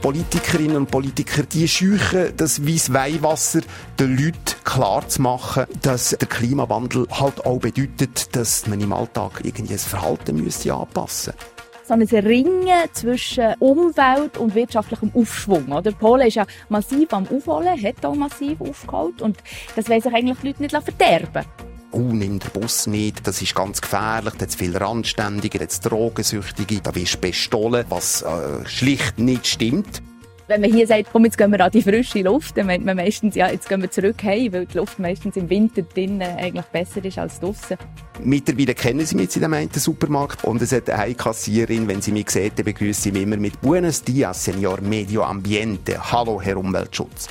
Politikerinnen und Politiker, die scheuchen das weiss Weihwasser den Leuten klar zu machen, dass der Klimawandel halt auch bedeutet, dass man im Alltag irgendwie das Verhalten müsste anpassen müsste so ein Ringen zwischen Umwelt und wirtschaftlichem Aufschwung. Oder? Polen ist ja massiv am Aufholen, hat auch massiv aufgeholt und das wollen sich eigentlich die Leute nicht verderben oh, nimm den Bus nicht, das ist ganz gefährlich, da hat viel Randständige, da hat Drogensüchtige, da wirst du bestohlen, was äh, schlicht nicht stimmt. Wenn man hier sagt, komm, jetzt gehen wir an die frische Luft, dann meint man meistens, ja, jetzt gehen wir zurück heim, weil die Luft meistens im Winter drinnen eigentlich besser ist als draussen. Mittlerweile kennen sie mich jetzt in dem einen Supermarkt und es hat eine Kassiererin, wenn sie mich sieht, begrüßt sie mich immer mit Buenos Dias, Senor Medio Ambiente. Hallo, Herr Umweltschutz.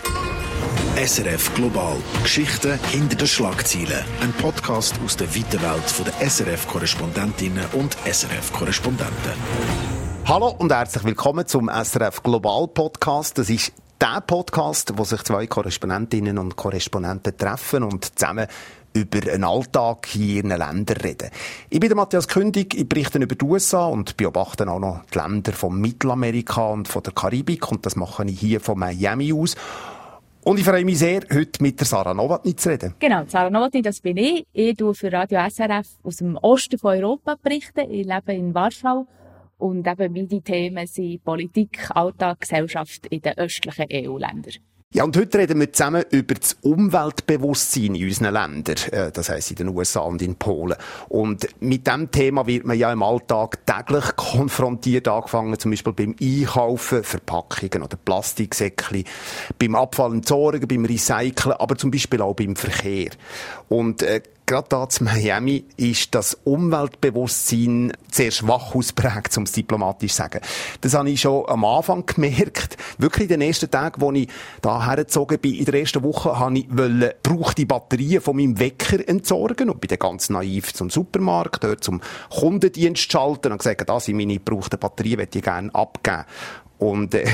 SRF Global. Geschichten hinter den Schlagzeilen. Ein Podcast aus der weiten Welt der SRF-Korrespondentinnen und SRF-Korrespondenten. Hallo und herzlich willkommen zum SRF Global Podcast. Das ist der Podcast, wo sich zwei Korrespondentinnen und Korrespondenten treffen und zusammen über einen Alltag hier in ihren Ländern reden. Ich bin Matthias Kündig, ich berichte über die USA und beobachte auch noch die Länder von Mittelamerika und von der Karibik und das mache ich hier von Miami aus. Und ich freue mich sehr, heute mit der Sarah Novotny zu reden. Genau, Sarah Novotny, das bin ich. Ich tue für Radio SRF aus dem Osten von Europa berichten. Ich lebe in Warschau und eben meine Themen sind Politik, Alltag, Gesellschaft in den östlichen EU-Ländern. Ja, und heute reden wir zusammen über das Umweltbewusstsein in unseren Ländern, äh, das heisst in den USA und in Polen. Und mit dem Thema wird man ja im Alltag täglich konfrontiert, angefangen zum Beispiel beim Einkaufen, Verpackungen oder Plastiksäckchen, beim Abfall entsorgen, beim Recyceln, aber zum Beispiel auch beim Verkehr. Und äh, gerade da zu Miami ist das Umweltbewusstsein sehr schwach ausprägt, um es diplomatisch zu sagen. Das habe ich schon am Anfang gemerkt. Wirklich in den ersten Tagen, wo ich da hergezogen bin, in der ersten Woche, habe ich wollen, Batterien von meinem Wecker entsorgen und bin dann ganz naiv zum Supermarkt, dort zum Kundendienst schalten und gesagt, das sind meine gebrauchten Batterien, die ich gerne abgeben. Und äh,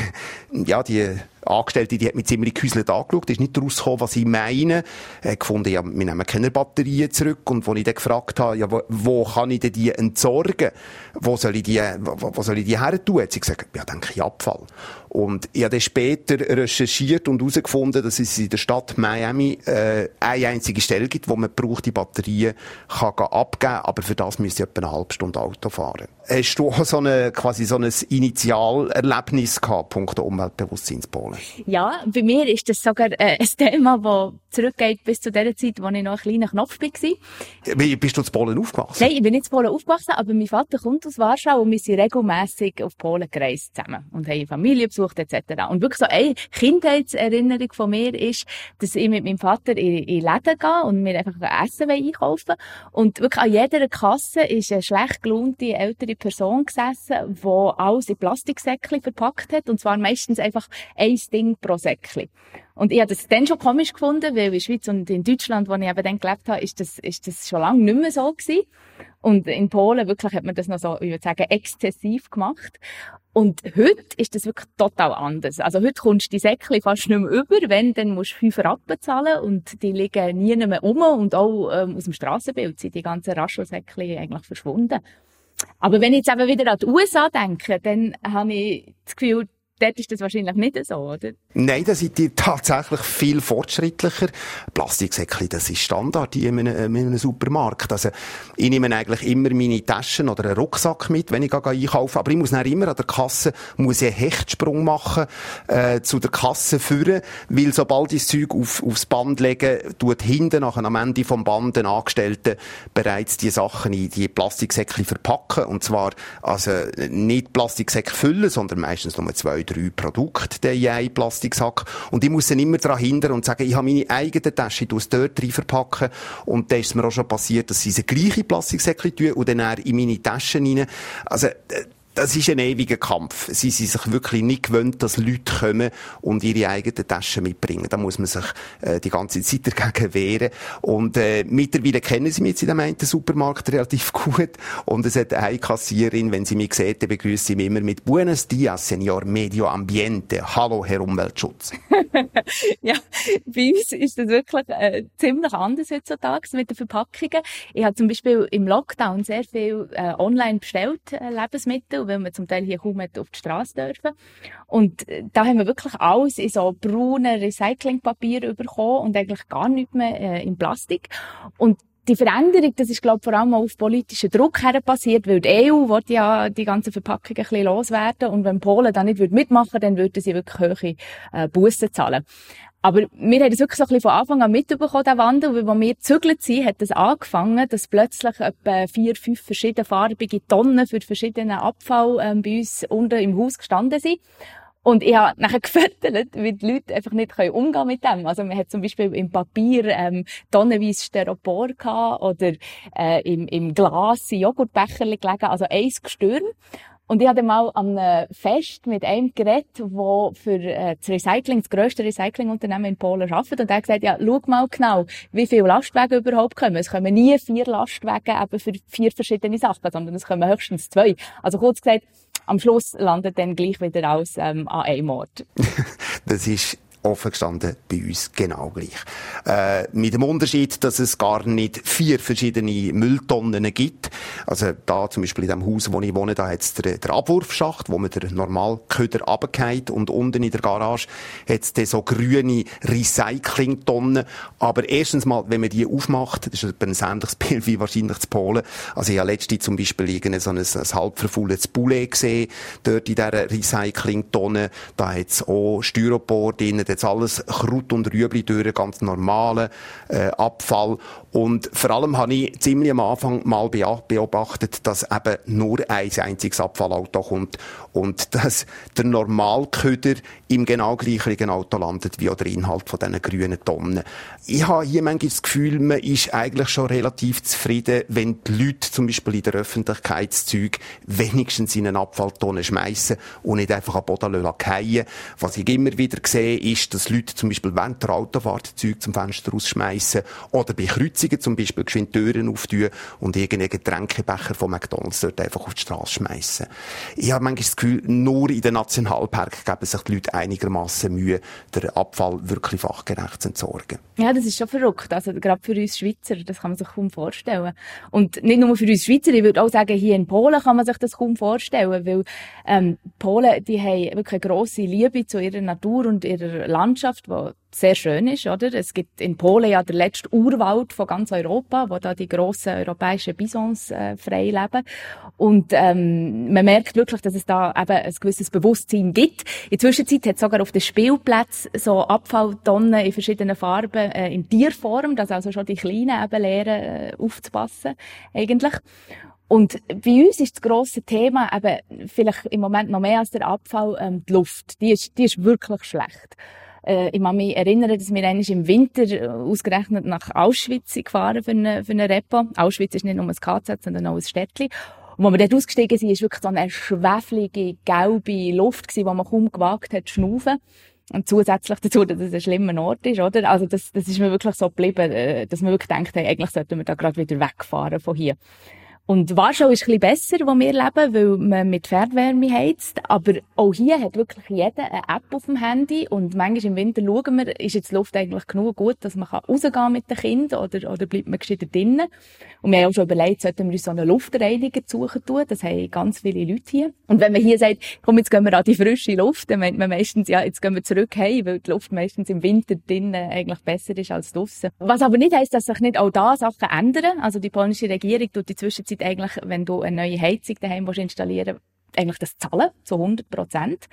ja, die Angestellte, die hat mich ziemlich gehäuselt angeschaut, ist nicht rausgekommen, was ich meine. Hat gefunden, ja, wir nehmen keine Batterien zurück. Und als ich dann gefragt habe, ja, wo, wo kann ich denn die entsorgen? Wo soll ich die, wo, wo soll ich die her tun? Hat sie gesagt, ja, denke ich Abfall. Und ich habe dann später recherchiert und herausgefunden, dass es in der Stadt Miami äh, eine einzige Stelle gibt, wo man braucht die Batterien kann abgeben aber für das müsste ich etwa eine halbe Stunde Auto fahren. Hast du auch so eine, quasi so ein Initialerlebnis gehabt, Punkt Umweltbewusstseinspolen? Ja, bei mir ist das sogar äh, ein Thema, das zurückgeht bis zu der Zeit, wo ich noch ein kleiner Knopf war. Wie bist du in Polen aufgewachsen? Nein, ich bin nicht in Polen aufgewachsen, aber mein Vater kommt aus Warschau und wir sind regelmässig auf Polen gereist zusammen und haben Familie besucht etc. Und wirklich so eine Kindheitserinnerung von mir ist, dass ich mit meinem Vater in, in Läden gehe und mir einfach Essen einkaufen Und wirklich an jeder Kasse ist eine schlecht gelaunte ältere Person gesessen, die alles in Plastiksäckchen verpackt hat und zwar meistens einfach ein Ding pro Säckchen. Und ich habe das dann schon komisch gefunden, weil in der Schweiz und in Deutschland, wo ich eben dann gelebt habe, ist das, ist das schon lange nicht mehr so gewesen. Und in Polen wirklich hat man das noch so, ich würde sagen, exzessiv gemacht. Und heute ist das wirklich total anders. Also heute kommst du die Säckchen fast nicht mehr über. Wenn, dann musst du fünf Rappen zahlen und die liegen nie mehr um. Und auch ähm, aus dem Strassenbild sind die ganzen Raschelsäckchen eigentlich verschwunden. Aber wenn ich jetzt eben wieder an die USA denke, dann habe ich das Gefühl, dort ist das wahrscheinlich nicht so, oder? Nein, da sind die tatsächlich viel fortschrittlicher. Plastiksäckchen, das ist Standard in einem, in einem Supermarkt. Also, ich nehme eigentlich immer meine Taschen oder einen Rucksack mit, wenn ich einkaufe. Aber ich muss dann immer an der Kasse, muss ich einen Hechtsprung machen, äh, zu der Kasse führen, weil sobald ich das Zeug auf, aufs Band lege, tut hinten nachher am Ende vom Band den Angestellten bereits die Sachen in die Plastiksäckchen verpacken. Und zwar, also, nicht Plastiksäcke füllen, sondern meistens nur zwei, drei Produkte, in einen Plastiksack. Und ich muss dann immer daran hindern und sagen, ich habe meine eigene Tasche, ich es dort rein verpacken. Und dann ist mir auch schon passiert, dass sie diese gleiche Plastiksäckchen tun und dann in meine Taschen rein. Also, äh, das ist ein ewiger Kampf. Sie sind sich wirklich nicht gewöhnt, dass Leute kommen und ihre eigenen Taschen mitbringen. Da muss man sich äh, die ganze Zeit dagegen wehren. Und äh, mittlerweile kennen sie mich jetzt in dem einen Supermarkt relativ gut. Und es hat eine Kassierin, wenn sie mich sieht, dann begrüßt sie mich immer mit Buenos Dias, Senor Medio Ambiente. Hallo, Herr Umweltschutz. ja, bei uns ist das wirklich äh, ziemlich anders heutzutage mit den Verpackungen. Ich habe zum Beispiel im Lockdown sehr viel äh, online bestellt, äh, Lebensmittel weil man zum Teil hier kaum auf die Straße dürfen. Und äh, da haben wir wirklich alles in so braunen Recyclingpapier bekommen und eigentlich gar nicht mehr äh, in Plastik. Und die Veränderung, das ist, glaube ich, vor allem auf politischen Druck her passiert, weil die EU wollte ja die ganzen Verpackungen ein bisschen loswerden und wenn Polen da nicht mitmachen würde, dann würden sie wirklich hohe äh, Bussen zahlen. Aber wir haben das wirklich so ein bisschen von Anfang an mitbekommen, den Wandel, weil als wir gezügelt sind, hat das angefangen, dass plötzlich etwa vier, fünf verschiedene farbige Tonnen für verschiedenen Abfall ähm, bei uns unten im Haus gestanden sind. Und ich habe nachher gefüttert, weil die Leute einfach nicht umgehen können mit dem. Also man hat zum Beispiel im Papier ähm, tonnenweise Styropor gehabt oder äh, im, im Glas Joghurtbecher gelegen, also eins gestürmt. Und ich hatte mal an einem Fest mit einem geredet, wo für äh, das Recycling, das grösste Recyclingunternehmen in Polen arbeitet. Und er hat gesagt, ja, schau mal genau, wie viele Lastwagen überhaupt kommen. Es kommen nie vier Lastwagen eben für vier verschiedene Sachen, sondern es kommen höchstens zwei. Also kurz gesagt, am Schluss landet dann gleich wieder alles ähm, an einem Ort. das ist offen gestanden bei uns genau gleich. Äh, mit dem Unterschied, dass es gar nicht vier verschiedene Mülltonnen gibt. Also da zum Beispiel in dem Haus, wo ich wohne, da hat es den, den Abwurfschacht, wo man den Normalköder runtergeht und unten in der Garage hat es so grüne Recyclingtonnen. Aber erstens mal, wenn man die aufmacht, das ist ein ähnliches Bild wie wahrscheinlich zu Polen. Also ich habe letztens zum Beispiel irgendein so ein, ein halb Poulet gesehen, dort in dieser Recyclingtonne. Da hat es auch Styropor drin, jetzt alles Kraut und Rüebli durch, ganz normalen äh, Abfall. Und vor allem habe ich ziemlich am Anfang mal beobachtet, dass eben nur ein einziges Abfallauto kommt und dass der Normalköder im genau gleichen Auto landet wie auch der Inhalt von diesen grünen Tonnen. Ich habe hier manchmal das Gefühl, man ist eigentlich schon relativ zufrieden, wenn die Leute zum Beispiel in der Öffentlichkeitszeug wenigstens in eine Abfalltonne schmeißen und nicht einfach am Boden fallen Was ich immer wieder sehe, ist, dass Leute zum Beispiel während der Autofahrt Zeug zum Fenster rausschmeißen oder bei Kreuzungen zum Beispiel geschwind Türen auftun und irgendeinen Getränkebecher von McDonalds dort einfach auf die Straße schmeißen. Ich habe manchmal das Gefühl, nur in den Nationalpark geben sich die Leute einigermaßen Mühe, den Abfall wirklich fachgerecht zu entsorgen. Ja, das ist schon verrückt. Also gerade für uns Schweizer, das kann man sich kaum vorstellen. Und nicht nur für uns Schweizer, ich würde auch sagen, hier in Polen kann man sich das kaum vorstellen, weil ähm, Polen, die haben wirklich eine grosse Liebe zu ihrer Natur und ihrer Landschaft, die sehr schön ist, oder? Es gibt in Polen ja der letzte Urwald von ganz Europa, wo da die grossen europäischen Bisons äh, frei leben. Und ähm, man merkt wirklich, dass es da eben ein gewisses Bewusstsein gibt. In der Zwischenzeit hat es sogar auf den Spielplätzen so Abfalltonnen in verschiedenen Farben äh, in Tierform, dass also schon die Kleinen eben lernen, äh, aufzupassen, eigentlich. Und bei uns ist das grosse Thema eben vielleicht im Moment noch mehr als der Abfall ähm, die Luft. Die ist, die ist wirklich schlecht. Äh, ich kann mich erinnern, dass wir einmal im Winter äh, ausgerechnet nach Auschwitz gefahren für eine, für eine Repo. Auschwitz ist nicht nur ein KZ, sondern auch ein Städtchen. Und als wir dort ausgestiegen sind, war wirklich so eine schweflige, gelbe Luft, wo man kaum gewagt hat zu schnaufen. Und zusätzlich dazu, dass es ein schlimmer Ort ist, oder? Also das, das ist mir wirklich so geblieben, äh, dass man wirklich denkt, hey, eigentlich sollten wir da gerade wieder wegfahren von hier. Und Warschau ist ein besser, wo wir leben, weil man mit Fernwärme heizt. Aber auch hier hat wirklich jeder eine App auf dem Handy. Und manchmal im Winter schauen wir, ist jetzt die Luft eigentlich genug gut, dass man rausgehen mit den Kindern oder, oder bleibt man gescheiter drinnen. Und wir haben auch schon überlegt, sollten wir uns so einen Luftreiniger suchen tun. Das haben ganz viele Leute hier. Und wenn man hier sagt, komm, jetzt gehen wir an die frische Luft, dann meint man meistens, ja, jetzt gehen wir zurück heim, weil die Luft meistens im Winter drinnen eigentlich besser ist als draussen. Was aber nicht heisst, dass sich nicht auch da Sachen ändern. Also die polnische Regierung tut die Zwischenzeit eigentlich, wenn du eine neue Heizung daheim installieren eigentlich das zahlen, zu 100 Prozent.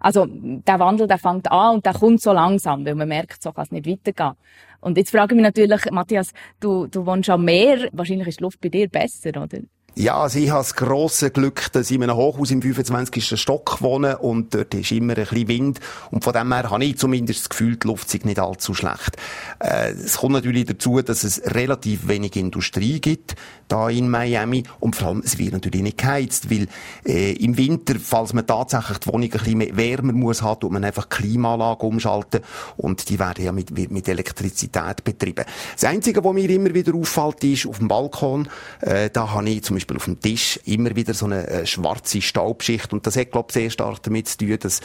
Also, der Wandel, der fängt an und der kommt so langsam, weil man merkt, so kann es nicht weitergehen. Und jetzt frage ich mich natürlich, Matthias, du, du wohnst am Meer, wahrscheinlich ist die Luft bei dir besser, oder? Ja, also ich habe das grosse Glück, dass ich in einem Hochhaus im 25. Stock wohne und dort ist immer ein bisschen Wind und von dem her habe ich zumindest das Gefühl, die Luft ist nicht allzu schlecht. Äh, es kommt natürlich dazu, dass es relativ wenig Industrie gibt da in Miami und vor allem, es wird natürlich nicht geheizt, weil äh, im Winter, falls man tatsächlich die Wohnung ein bisschen wärmer muss tut man einfach Klimaanlage umschalten und die werden ja mit, mit Elektrizität betrieben. Das Einzige, was mir immer wieder auffällt, ist auf dem Balkon, äh, da habe ich zum Beispiel Beispiel auf dem Tisch immer wieder so eine äh, schwarze Staubschicht. Und das hat, glaube ich, sehr stark damit zu tun, dass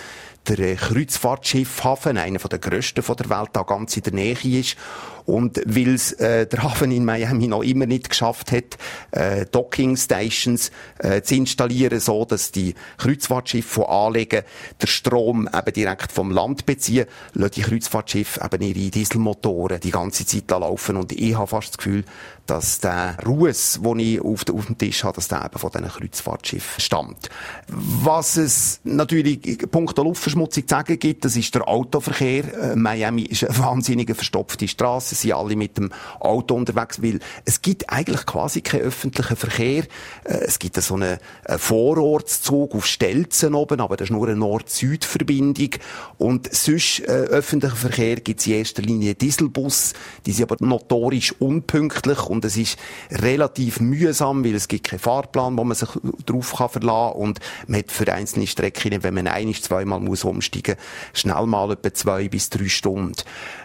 der äh, Kreuzfahrtschiffhafen, einer der grössten der Welt, da ganz in der Nähe ist. Und weil äh, der Hafen in Miami noch immer nicht geschafft hat, äh, Docking Stations äh, zu installieren, so dass die Kreuzfahrtschiffe, die anlegen, der Strom eben direkt vom Land beziehen, lassen die Kreuzfahrtschiffe eben ihre Dieselmotoren die ganze Zeit laufen. Und ich habe fast das Gefühl, dass der Ruß, den ich auf, dem Tisch habe, dass der eben von diesen Kreuzfahrtschiffen stammt. Was es natürlich Punkt Luftverschmutzung zu sagen gibt, das ist der Autoverkehr. Äh, Miami ist eine wahnsinnige verstopfte Straße, sind alle mit dem Auto unterwegs, weil es gibt eigentlich quasi keinen öffentlichen Verkehr. Äh, es gibt so einen Vorortszug auf Stelzen oben, aber das ist nur eine Nord-Süd-Verbindung. Und sonst äh, öffentlichen Verkehr gibt es in erster Linie Dieselbus, die sind aber notorisch unpünktlich und es ist relativ mühsam, weil es gibt keinen Fahrplan, wo man sich drauf kann verlassen und man hat für einzelne Strecken, wenn man ein, zweimal muss umsteigen, schnell mal etwa zwei bis drei Stunden.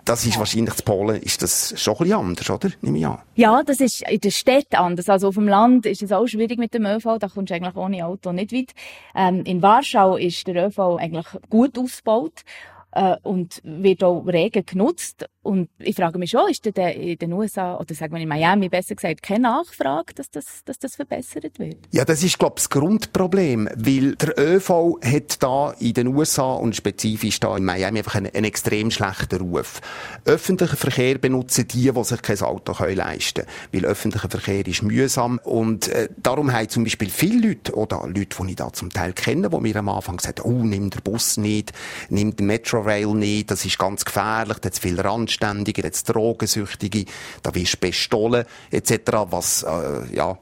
Das ist wahrscheinlich zu Polen, ist das schon ein bisschen anders, oder? Nehme ich an. Ja, das ist in der Stadt anders. Also auf dem Land ist es auch schwierig mit dem ÖV, da kommst du eigentlich ohne Auto nicht weit. Ähm, in Warschau ist der ÖV eigentlich gut ausgebaut äh, und wird auch rege genutzt. Und ich frage mich schon, ist denn in den USA, oder sagen wir in Miami besser gesagt, keine Nachfrage, dass das, dass das verbessert wird? Ja, das ist, glaube ich, das Grundproblem, weil der ÖV hat da in den USA und spezifisch da in Miami einfach einen, einen extrem schlechten Ruf. Öffentlichen Verkehr benutzen die, die sich kein Auto können leisten können, weil öffentlicher Verkehr ist mühsam und äh, darum haben zum Beispiel viele Leute, oder Leute, die ich da zum Teil kenne, die mir am Anfang gesagt oh, nimm den Bus nicht, nimm den Metrorail nicht, das ist ganz gefährlich, da hat viel Rand Randständige, jetzt Drogensüchtige, da wirst du bestohlen, etc., was, äh, ja,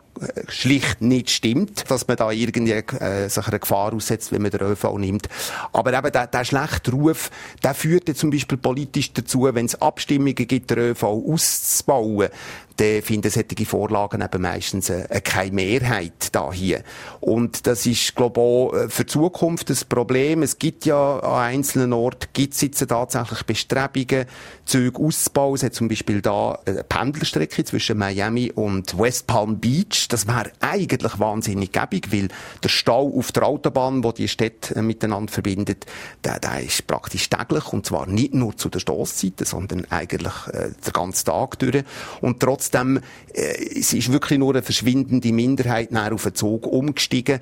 schlicht nicht stimmt, dass man da irgendwie äh, sich einer Gefahr aussetzt, wenn man den ÖV nimmt. Aber eben der, der schlechte Ruf, der führt ja zum Beispiel politisch dazu, wenn es Abstimmungen gibt, den ÖV auszubauen, dann finden solche Vorlagen eben meistens äh, keine Mehrheit da hier. Und das ist, auch äh, für die Zukunft ein Problem. Es gibt ja an einzelnen Orten gibt es jetzt tatsächlich Bestrebungen, Züge auszubauen. Es hat zum Beispiel da eine Pendelstrecke zwischen Miami und West Palm Beach. Das wäre eigentlich wahnsinnig gäbig, weil der Stau auf der Autobahn, wo die Städte äh, miteinander verbindet, der, der ist praktisch täglich und zwar nicht nur zu der Stoßzeiten, sondern eigentlich äh, den ganzen Tag durch. Und trotz trotzdem, äh, es ist wirklich nur eine verschwindende Minderheit auf den Zug umgestiegen.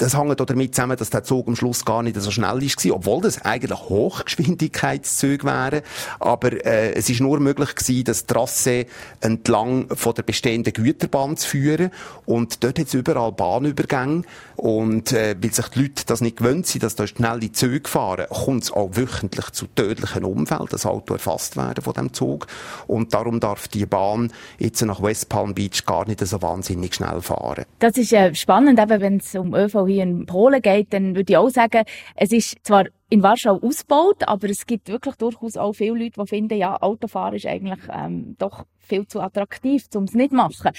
Das hängt damit zusammen, dass der Zug am Schluss gar nicht so schnell war, obwohl das eigentlich Hochgeschwindigkeitszüge wären. Aber äh, es ist nur möglich gewesen, das Trasse entlang von der bestehenden Güterbahn zu führen. Und dort hat es überall Bahnübergänge. Und äh, weil sich die Leute das nicht gewöhnt sind, dass da schnelle Züge fahren, kommt es auch wöchentlich zu tödlichen Unfällen. Das Auto erfasst werden von dem Zug. Und darum darf die Bahn jetzt nach West Palm Beach gar nicht so wahnsinnig schnell fahren. Das ist äh, spannend, eben wenn es um ÖV hier in Polen geht, dann würde ich auch sagen, es ist zwar in Warschau ausgebaut, aber es gibt wirklich durchaus auch viele Leute, die finden, ja, Autofahren ist eigentlich ähm, doch viel zu attraktiv, um es nicht zu machen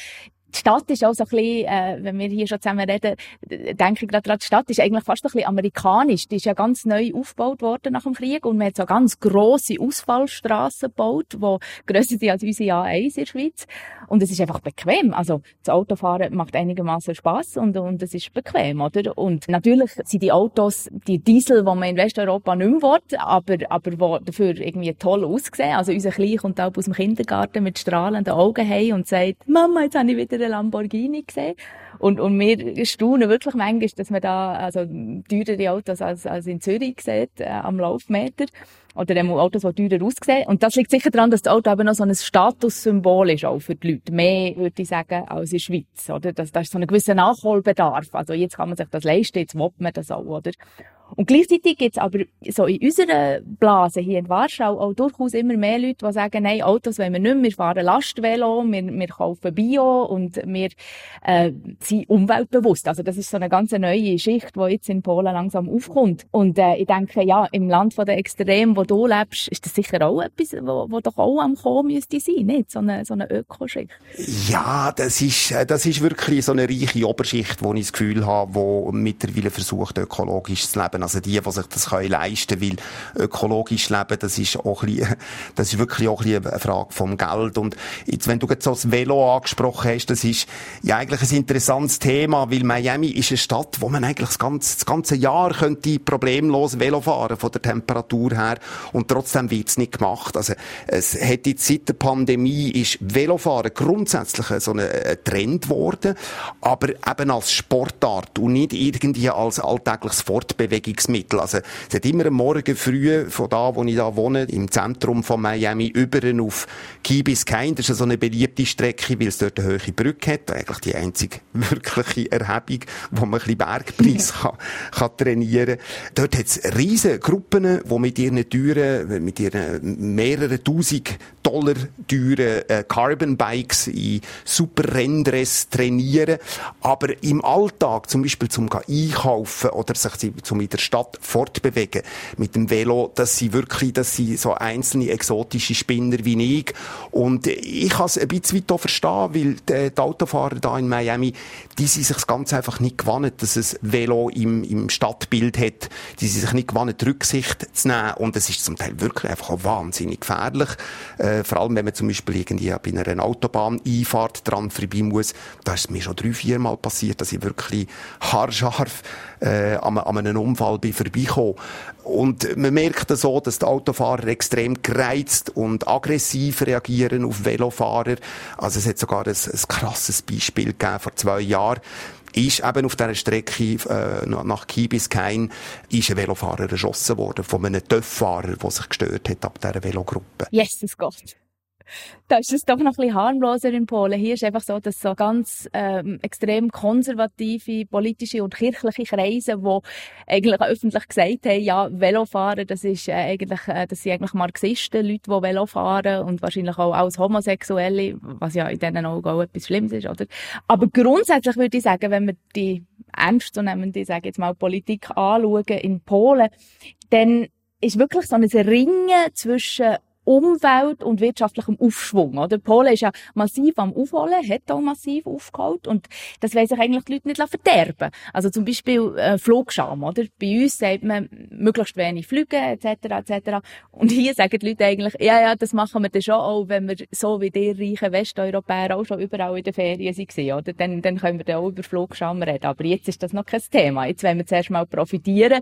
die Stadt ist auch so ein bisschen, äh, wenn wir hier schon zusammen reden, denke ich gerade daran, die Stadt ist eigentlich fast ein bisschen amerikanisch. Die ist ja ganz neu aufgebaut worden nach dem Krieg und man hat so ganz grosse Ausfallstraßen gebaut, die grösser sind als unsere A1 in der Schweiz. Und es ist einfach bequem. Also das Autofahren macht einigermaßen Spaß und, und es ist bequem, oder? Und natürlich sind die Autos, die Diesel, die man in Westeuropa nicht mehr will, aber, aber die dafür irgendwie toll aussehen. Also unser Klein kommt auch aus dem Kindergarten mit strahlenden Augen heim und sagt, Mama, jetzt habe ich wieder einen Lamborghini gesehen. Und, und wir staunen wirklich manchmal, dass man da also teurere Autos als, als in Zürich sieht, äh, am Laufmeter. Oder eben Autos, die teurer aussehen. Und das liegt sicher daran, dass das Auto eben noch so ein Statussymbol ist, auch für die Leute. Mehr, würde ich sagen, als in der Schweiz, oder? Das, das ist so ein gewisser Nachholbedarf. Also jetzt kann man sich das leisten, jetzt will man das auch, oder? Und gleichzeitig gibt es aber so in unserer Blase hier in Warschau auch durchaus immer mehr Leute, die sagen, nein, Autos wollen wir nicht mehr, wir fahren Lastvelo, wir, wir kaufen Bio und wir äh, sind umweltbewusst. Also das ist so eine ganz neue Schicht, die jetzt in Polen langsam aufkommt. Und äh, ich denke, ja, im Land von der Extrem, wo du lebst, ist das sicher auch etwas, wo, wo doch auch am Kommen müsste sein, nicht? So eine, so eine Ökoschicht. Ja, das ist, äh, das ist wirklich so eine reiche Oberschicht, wo ich das Gefühl habe, wo mittlerweile versucht, ökologisch zu leben leben. Also die, die sich das können leisten können, weil ökologisch leben, das ist auch ein bisschen, das ist wirklich auch ein eine Frage vom Geld. Und jetzt, wenn du jetzt so das Velo angesprochen hast, das ist ja eigentlich ein interessantes Thema, weil Miami ist eine Stadt, wo man eigentlich das ganze, das ganze Jahr könnte problemlos Velo fahren von der Temperatur her und trotzdem wird es nicht gemacht. Also es hat jetzt seit der Pandemie ist Velofahren grundsätzlich so ein Trend geworden, aber eben als Sportart und nicht irgendwie als alltägliches Fortbewegungsmittel. Also es hat immer am Morgen früh von da, wo ich da wohne, im Zentrum von Miami, über auf Key Biscayne. Das ist so eine beliebte Strecke, weil es dort eine hohe Brücke hat. Eigentlich die einzige wirkliche Erhebung, wo man ein bisschen Bergpreis kann, kann trainieren kann. Dort hat es riesige Gruppen, die mit ihren Türen, mit ihren mehreren tausend Dollar teuren äh, Carbon Bikes in super Renndress trainieren. Aber im Alltag, zum Beispiel zum einkaufen oder sich zum in der Stadt fortbewegen mit dem Velo, dass sie wirklich, dass sie so einzelne exotische Spinner wie ich. Und ich kann es ein bisschen weiter verstehen, weil die, die Autofahrer da in Miami, die sind sich ganz einfach nicht gewohnt, dass es Velo im, im Stadtbild hat. Die sind sich nicht gewohnt, Rücksicht zu nehmen. Und es ist zum Teil wirklich einfach auch wahnsinnig gefährlich. Äh, vor allem, wenn man zum Beispiel irgendwie bei einer Autobahn-Einfahrt dran vorbei muss. Da ist es mir schon drei, vier Mal passiert, dass ich wirklich haarscharf äh, an, an einem Unfall bin vorbeigekommen. Und man merkt so, dass die Autofahrer extrem gereizt und aggressiv reagieren auf Velofahrer. Also es hat sogar ein, ein krasses Beispiel gegeben vor zwei Jahren ist eben auf dieser Strecke äh, nach Biscayne ist ein Velofahrer erschossen worden von einem Töfffahrer, der sich gestört hat ab dieser Velogruppe. Jesus Gott. Da ist es doch noch ein bisschen harmloser in Polen. Hier ist einfach so, dass so ganz ähm, extrem konservative politische und kirchliche Kreise, die eigentlich öffentlich gesagt haben, ja, Velofahren, das ist äh, eigentlich, äh, das sind eigentlich Marxisten, Leute, die Velo fahren und wahrscheinlich auch als Homosexuelle, was ja in diesen Augen auch etwas Schlimmes ist, oder? Aber grundsätzlich würde ich sagen, wenn wir die ernstzunehmende, sage jetzt mal, Politik anschauen in Polen, dann ist wirklich so ein Ringen zwischen Umwelt und wirtschaftlichem Aufschwung. Oder? Polen ist ja massiv am Aufholen, hat auch massiv aufgeholt und das wollen sich eigentlich die Leute nicht verderben. Also zum Beispiel äh, Flugscham. Oder? Bei uns sagt man, möglichst wenig fliegen etc. etc. Und hier sagen die Leute eigentlich, ja, ja, das machen wir dann schon auch, wenn wir so wie die reichen Westeuropäer auch schon überall in den Ferien waren. Oder? Dann, dann können wir dann auch über Flugscham reden. Aber jetzt ist das noch kein Thema. Jetzt wollen wir zuerst mal profitieren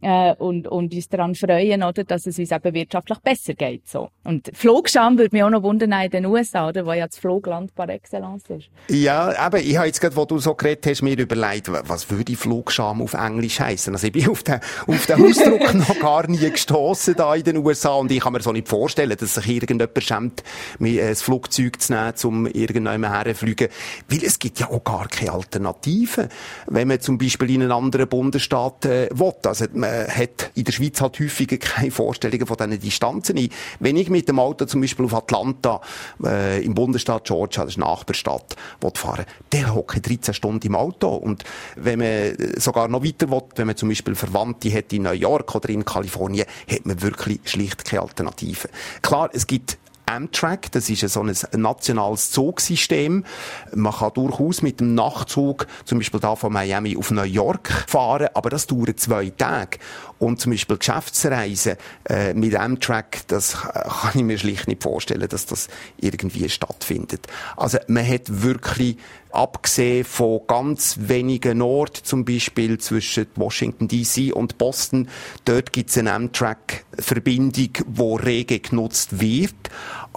äh, und, und uns daran freuen, oder, dass es uns eben wirtschaftlich besser geht. So. Und Flugscham würde mich auch noch wundern in den USA, oder, wo ja das Flugland par excellence ist. Ja, eben, ich habe jetzt gerade, wo du so geredet hast, mir überlegt, was würde Flugscham auf Englisch heißen? Also ich bin auf den, auf den Ausdruck noch gar nie gestoßen da in den USA und ich kann mir so nicht vorstellen, dass sich irgendjemand schämt, mir ein Flugzeug zu nehmen, um irgendjemand herzufliegen. Weil es gibt ja auch gar keine Alternative. Wenn man zum Beispiel in einen anderen Bundesstaat äh, will. Also, man hat in der Schweiz halt häufiger keine Vorstellungen von diesen Distanzen. Wenn ich mit dem Auto zum Beispiel auf Atlanta äh, im Bundesstaat Georgia, das ist eine Nachbarstadt, fahren der hocke 13 Stunden im Auto. Und wenn man sogar noch weiter will, wenn man zum Beispiel Verwandte hat in New York oder in Kalifornien, hat man wirklich schlicht keine Alternative. Klar, es gibt Amtrak, das ist so ein nationales Zugsystem. Man kann durchaus mit dem Nachtzug, zum Beispiel da von Miami auf New York fahren, aber das dauert zwei Tage. Und zum Beispiel Geschäftsreisen äh, mit Amtrak, das kann ich mir schlicht nicht vorstellen, dass das irgendwie stattfindet. Also man hat wirklich abgesehen von ganz wenigen Orten, zum Beispiel zwischen Washington DC und Boston, dort gibt es eine Amtrak-Verbindung, die rege genutzt wird.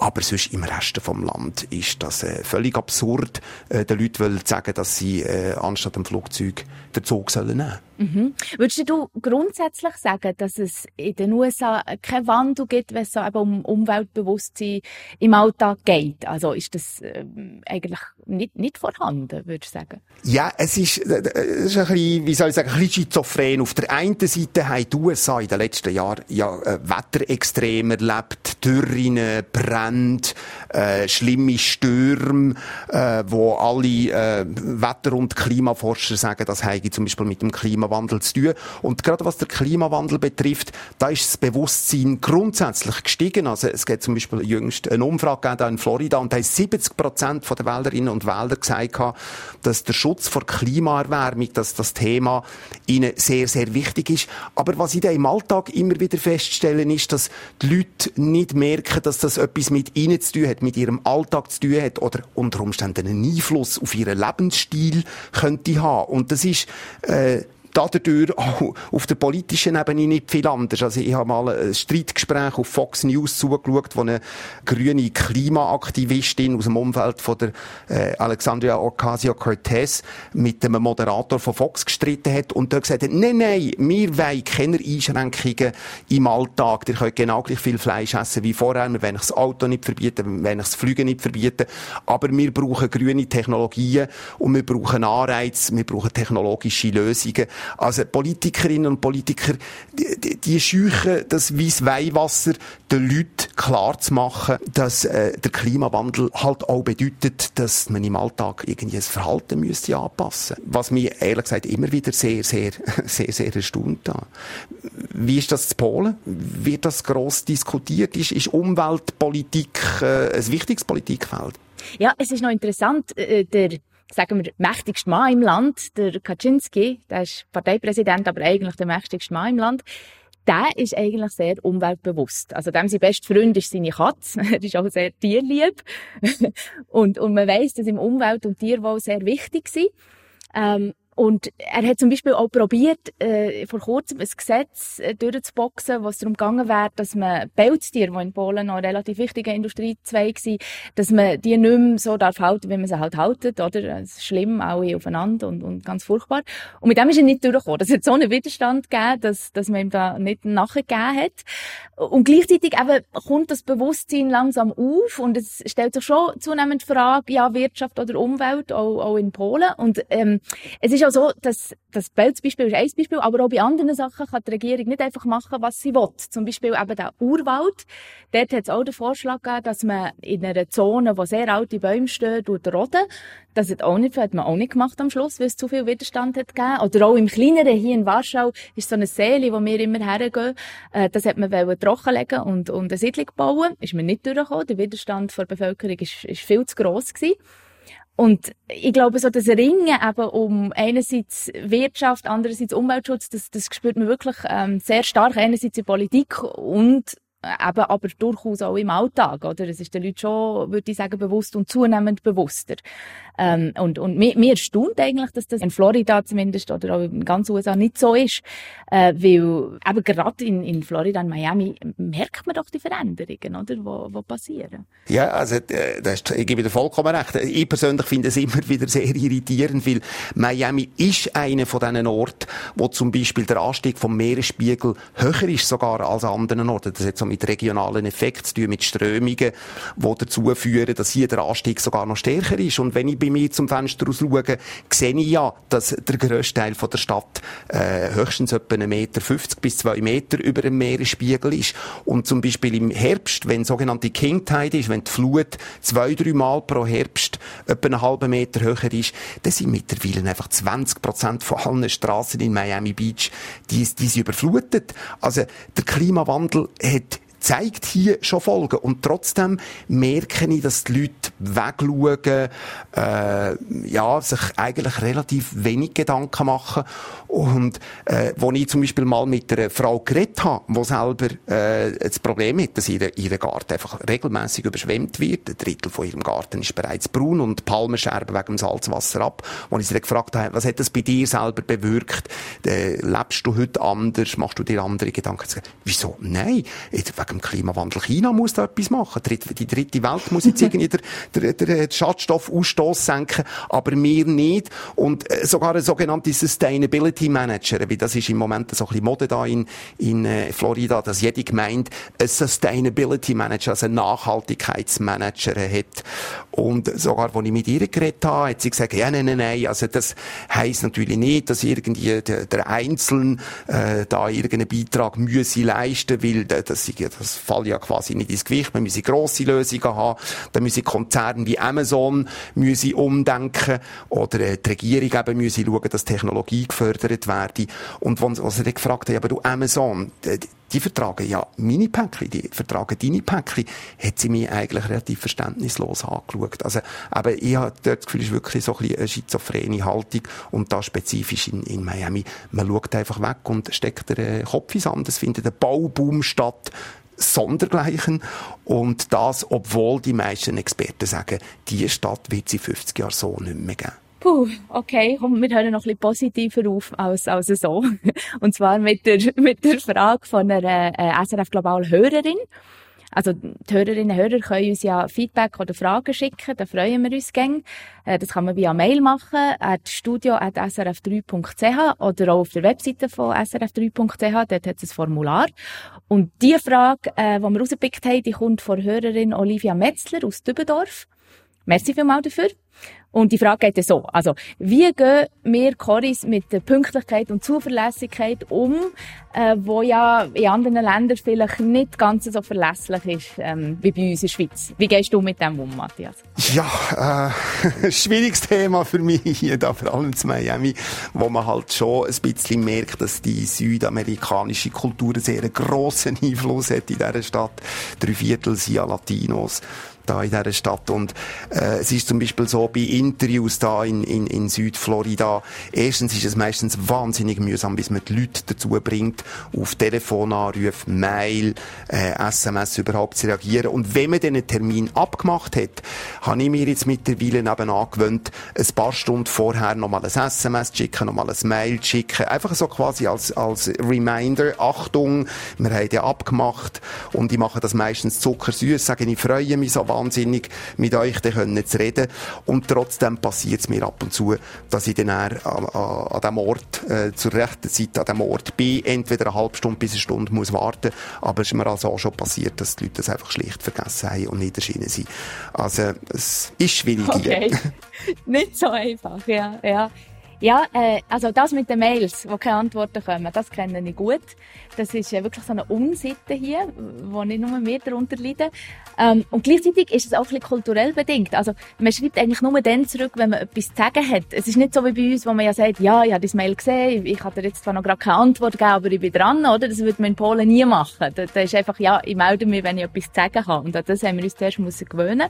Aber sonst im Rest vom Land ist das äh, völlig absurd. Äh, den Leuten wollen sagen, dass sie äh, anstatt dem Flugzeug den Zug sollen nehmen mhm. Würdest du grundsätzlich sagen, dass es in den USA keinen Wandel gibt, wenn es so eben um Umweltbewusstsein im Alltag geht? Also ist das äh, eigentlich nicht, nicht vorhanden, würdest du sagen? Ja, es ist, äh, es ist ein bisschen, wie soll ich sagen, ein bisschen schizophren. Auf der einen Seite haben die USA in den letzten Jahren ja äh, Wetterextreme erlebt, Dürren, Brände, äh, schlimme Stürme, äh, wo alle äh, Wetter- und Klimaforscher sagen, das habe zum Beispiel mit dem Klimawandel zu tun. Und gerade was der Klimawandel betrifft, da ist das Bewusstsein grundsätzlich gestiegen. Also es gibt zum Beispiel jüngst eine Umfrage in Florida und da haben 70 Prozent der Wählerinnen und Wähler gesagt, dass der Schutz vor Klimaerwärmung, dass das Thema ihnen sehr, sehr wichtig ist. Aber was ich da im Alltag immer wieder feststelle, ist, dass die Leute nicht merken, dass das etwas mit ihnen zu tun hat, mit ihrem Alltag zu tun hat oder unter Umständen einen Einfluss auf ihren Lebensstil könnte haben. Und das ist äh, dadurch auch auf der politischen Ebene nicht viel anders. Also ich habe mal ein Streitgespräch auf Fox News zugeschaut, wo eine grüne Klimaaktivistin aus dem Umfeld von der äh, Alexandria Ocasio-Cortez mit dem Moderator von Fox gestritten hat und dort gesagt hat, nein, nein, wir wollen keine Einschränkungen im Alltag. Ihr könnt genau gleich viel Fleisch essen wie vorher. Wir wollen das Auto nicht verbieten, wir wollen das Flügen nicht verbieten. Aber wir brauchen grüne Technologien und wir brauchen Anreize, wir brauchen technologische Lösungen. Also Politikerinnen und Politiker, die, die, die scheuchen das weiss Weihwasser den Leuten klar zu machen, dass äh, der Klimawandel halt auch bedeutet, dass man im Alltag irgendwie das Verhalten müsste anpassen. Was mich ehrlich gesagt immer wieder sehr, sehr, sehr, sehr erstaunt hat. Wie ist das zu Polen? Wird das gross diskutiert? Ist, ist Umweltpolitik äh, ein wichtiges Politikfeld? Ja, es ist noch interessant, äh, der sagen wir, mächtigste Mann im Land, der Kaczynski, der ist Parteipräsident, aber eigentlich der mächtigste Mann im Land, der ist eigentlich sehr umweltbewusst. Also dem sein bester Freund ist seine Katze. er ist auch sehr tierlieb. und, und man weiß, dass im Umwelt- und Tierwohl sehr wichtig sind. Ähm, und er hat zum Beispiel auch probiert, äh, vor kurzem ein Gesetz äh, durchzuboxen, wo es darum gegangen wäre, dass man Pelztiere, die in Polen noch ein relativ wichtiger Industriezweig waren, dass man die nicht mehr so darf halten, wie man sie halt haltet, oder? Es ist schlimm, alle aufeinander und, und ganz furchtbar. Und mit dem ist er nicht durchgekommen. Das hat so einen Widerstand gegeben, dass, dass man ihm da nicht nachgegeben hat. Und gleichzeitig eben kommt das Bewusstsein langsam auf und es stellt sich schon zunehmend die Frage, ja, Wirtschaft oder Umwelt, auch, auch in Polen. Und ähm, es ist ist auch so, dass das Belzbeispiel ist ein Beispiel, aber auch bei anderen Sachen kann die Regierung nicht einfach machen, was sie will. Zum Beispiel eben der Urwald. Dort hat es auch den Vorschlag gegeben, dass man in einer Zone, wo sehr alte Bäume stehen, roden. Das hat, auch nicht, hat man auch nicht gemacht am Schluss, weil es zu viel Widerstand hat gegeben. Oder auch im Kleineren, hier in Warschau, ist so eine Seele, wo wir immer hergehen. Äh, das hat man trockenlegen und, und eine Siedlung bauen. Ist man nicht durchgekommen. Der Widerstand der Bevölkerung ist, ist viel zu gross gewesen. Und ich glaube, so das Ringen eben um einerseits Wirtschaft, andererseits Umweltschutz, das, das spürt man wirklich ähm, sehr stark, einerseits in Politik und eben aber durchaus auch im Alltag, oder? Es ist den Leuten schon, würde ich sagen, bewusst und zunehmend bewusster. Ähm, und, und mir, mir erstaunt eigentlich, dass das in Florida zumindest oder auch in ganz USA nicht so ist, äh, weil eben gerade in, in Florida und Miami merkt man doch die Veränderungen, oder, wo, wo passieren. Ja, also, äh, das ich gebe dir vollkommen recht. Ich persönlich finde es immer wieder sehr irritierend, weil Miami ist einer von diesen Orten, wo zum Beispiel der Anstieg vom Meeresspiegel höher ist sogar als an anderen Orten. Das hat so mit regionalen Effekten zu tun, mit Strömungen, die dazu führen, dass hier der Anstieg sogar noch stärker ist. Und wenn ich bei mir zum Fenster aus schaue, sehe ich ja, dass der grösste Teil der Stadt äh, höchstens etwa 1,50 Meter bis 2 Meter über dem Meeresspiegel ist. Und zum Beispiel im Herbst, wenn sogenannte King Tide ist, wenn die Flut zwei, drei Mal pro Herbst etwa einen halben Meter höher ist, dann sind mittlerweile einfach 20 Prozent von allen Straßen in Miami Beach, die, die sind überflutet. Also der Klimawandel hat zeigt hier schon Folgen. Und trotzdem merke ich, dass die Leute wegschauen, äh, ja, sich eigentlich relativ wenig Gedanken machen. Und äh, wo ich zum Beispiel mal mit einer Frau geredet habe, die selber äh, das Problem hat, dass ihr, ihr Garten einfach regelmäßig überschwemmt wird. Ein Drittel von ihrem Garten ist bereits braun und Palmen scherben wegen dem Salzwasser ab. Und ich sie dann gefragt habe, was hat das bei dir selber bewirkt? Äh, lebst du heute anders? Machst du dir andere Gedanken? Wieso? Nein, wegen dem Klimawandel. China muss da etwas machen. Die dritte Welt muss jetzt irgendwie den, den Schadstoffausstoß senken, aber wir nicht. Und äh, sogar ein sogenannter Sustainability Manager, wie das ist im Moment so ein bisschen Mode da in, in äh, Florida, dass jede Gemeinde ein Sustainability Manager, also einen Nachhaltigkeitsmanager hat. Und sogar, als ich mit ihr geredet habe, hat sie gesagt, ja, nein, nein, nein, also das heisst natürlich nicht, dass irgendwie der, der Einzelne äh, da irgendeinen Beitrag müsse leisten, weil das, das fällt ja quasi nicht ins Gewicht. Man müsse grosse Lösungen haben. Da müssen Konzerne wie Amazon müsse umdenken oder äh, die Regierung eben müsse schauen, dass Technologie gefördert werde. Und wenn, als er gefragt hat, aber du Amazon, die, vertragen ja meine Päckchen, die vertragen deine Päckchen, hat sie mich eigentlich relativ verständnislos angeschaut. Also, aber ich habe dort das Gefühl, es ist wirklich so ein bisschen eine schizophrene Haltung und da spezifisch in, in Miami. Man schaut einfach weg und steckt den Kopf ins Sand. Es findet ein Bauboom statt, sondergleichen. Und das, obwohl die meisten Experten sagen, diese Stadt wird sie 50 Jahre so nicht mehr geben. Puh, okay, komm, wir hören noch ein bisschen positiver auf als, als so. Und zwar mit der, mit der Frage von einer äh, SRF Global Hörerin. Also die Hörerinnen und Hörer können uns ja Feedback oder Fragen schicken, da freuen wir uns gern. Äh, das kann man via Mail machen, at studio.srf3.ch oder auch auf der Webseite von srf3.ch, dort hat es ein Formular. Und die Frage, äh, die wir rausgepickt haben, die kommt von Hörerin Olivia Metzler aus Dübendorf. Merci vielmals dafür. Und die Frage geht so, also, wie gehen wir Choris mit der Pünktlichkeit und Zuverlässigkeit um, äh, wo ja in anderen Ländern vielleicht nicht ganz so verlässlich ist, ähm, wie bei uns in der Schweiz. Wie gehst du mit dem um, Matthias? Ja, äh, schwieriges Thema für mich hier, da vor allem zu Miami, wo man halt schon ein bisschen merkt, dass die südamerikanische Kultur einen sehr grossen Einfluss hat in dieser Stadt. Drei Viertel sind ja Latinos da in dieser Stadt. Und äh, es ist zum Beispiel so bei Interviews da in, in, in Südflorida, erstens ist es meistens wahnsinnig mühsam, bis man die Leute dazu bringt, auf Telefonanrufe, Mail, äh, SMS überhaupt zu reagieren. Und wenn man diesen Termin abgemacht hat, habe ich mir jetzt mittlerweile eben angewöhnt, ein paar Stunden vorher nochmal ein SMS zu schicken, nochmal ein Mail zu schicken. Einfach so quasi als, als Reminder, Achtung, wir haben ja abgemacht und ich mache das meistens zuckersüß, sage ich freue mich so wahnsinnig, mit euch dann zu reden. Und trotzdem passiert es mir ab und zu, dass ich dann an, an, an dem Ort, äh, zur rechten Zeit an dem Ort bin, entweder eine halbe Stunde bis eine Stunde muss warten, aber es ist mir also auch schon passiert, dass die Leute das einfach schlicht vergessen haben und nicht erschienen sind. Also, es ist schwierig okay. nicht so einfach, ja, ja. Ja, äh, also das mit den Mails, wo keine Antworten kommen, das kenne ich gut. Das ist äh, wirklich so eine Unsitte hier, wo nicht nur wir darunter leiden. Ähm, und gleichzeitig ist es auch ein bisschen kulturell bedingt. Also man schreibt eigentlich nur dann zurück, wenn man etwas zu sagen hat. Es ist nicht so wie bei uns, wo man ja sagt, ja, ich habe das Mail gesehen, ich habe dir jetzt zwar noch gerade keine Antwort gegeben, aber ich bin dran, oder? Das würde man in Polen nie machen. Da, da ist einfach, ja, ich melde mich, wenn ich etwas zu sagen habe. Und an das haben wir uns zuerst müssen gewöhnen.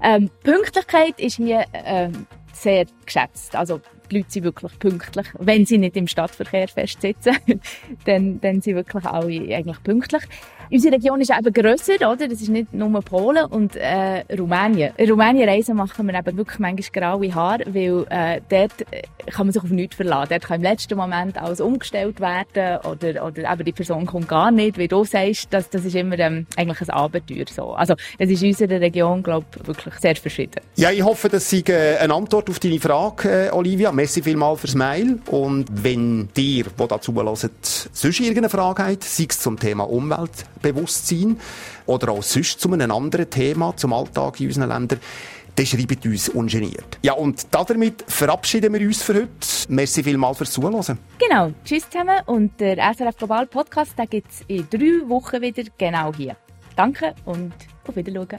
Ähm, Pünktlichkeit ist hier ähm, sehr geschätzt. Also die Leute sind wirklich pünktlich. Wenn sie nicht im Stadtverkehr festsitzen, dann, dann sind wirklich alle eigentlich pünktlich. Unsere Region ist eben grösser, oder? Das ist nicht nur Polen und äh, Rumänien. Rumänien Reisen machen wir eben wirklich manchmal graue Haare, weil äh, dort äh, kann man sich auf nichts verlassen. Dort kann im letzten Moment alles umgestellt werden oder, oder eben die Person kommt gar nicht, wie du sagst, das, das ist immer ähm, eigentlich ein Abenteuer so. Also es ist in unserer Region, glaube ich, wirklich sehr verschieden. Ja, ich hoffe, das sei äh, eine Antwort auf deine Frage, äh, Olivia. Merci vielmals fürs Mail und wenn dir, wo dazu hören, sonst irgendeine Frage habt, sei es zum Thema Umwelt, Bewusstsein oder auch sonst zu einem anderen Thema, zum Alltag in unseren Ländern, dann schreibt uns ungeniert. Ja, und damit verabschieden wir uns für heute. Merci vielmals fürs Zuhören. Genau. Tschüss zusammen. Und der SRF Global Podcast, gibt es in drei Wochen wieder genau hier. Danke und auf Wiedersehen.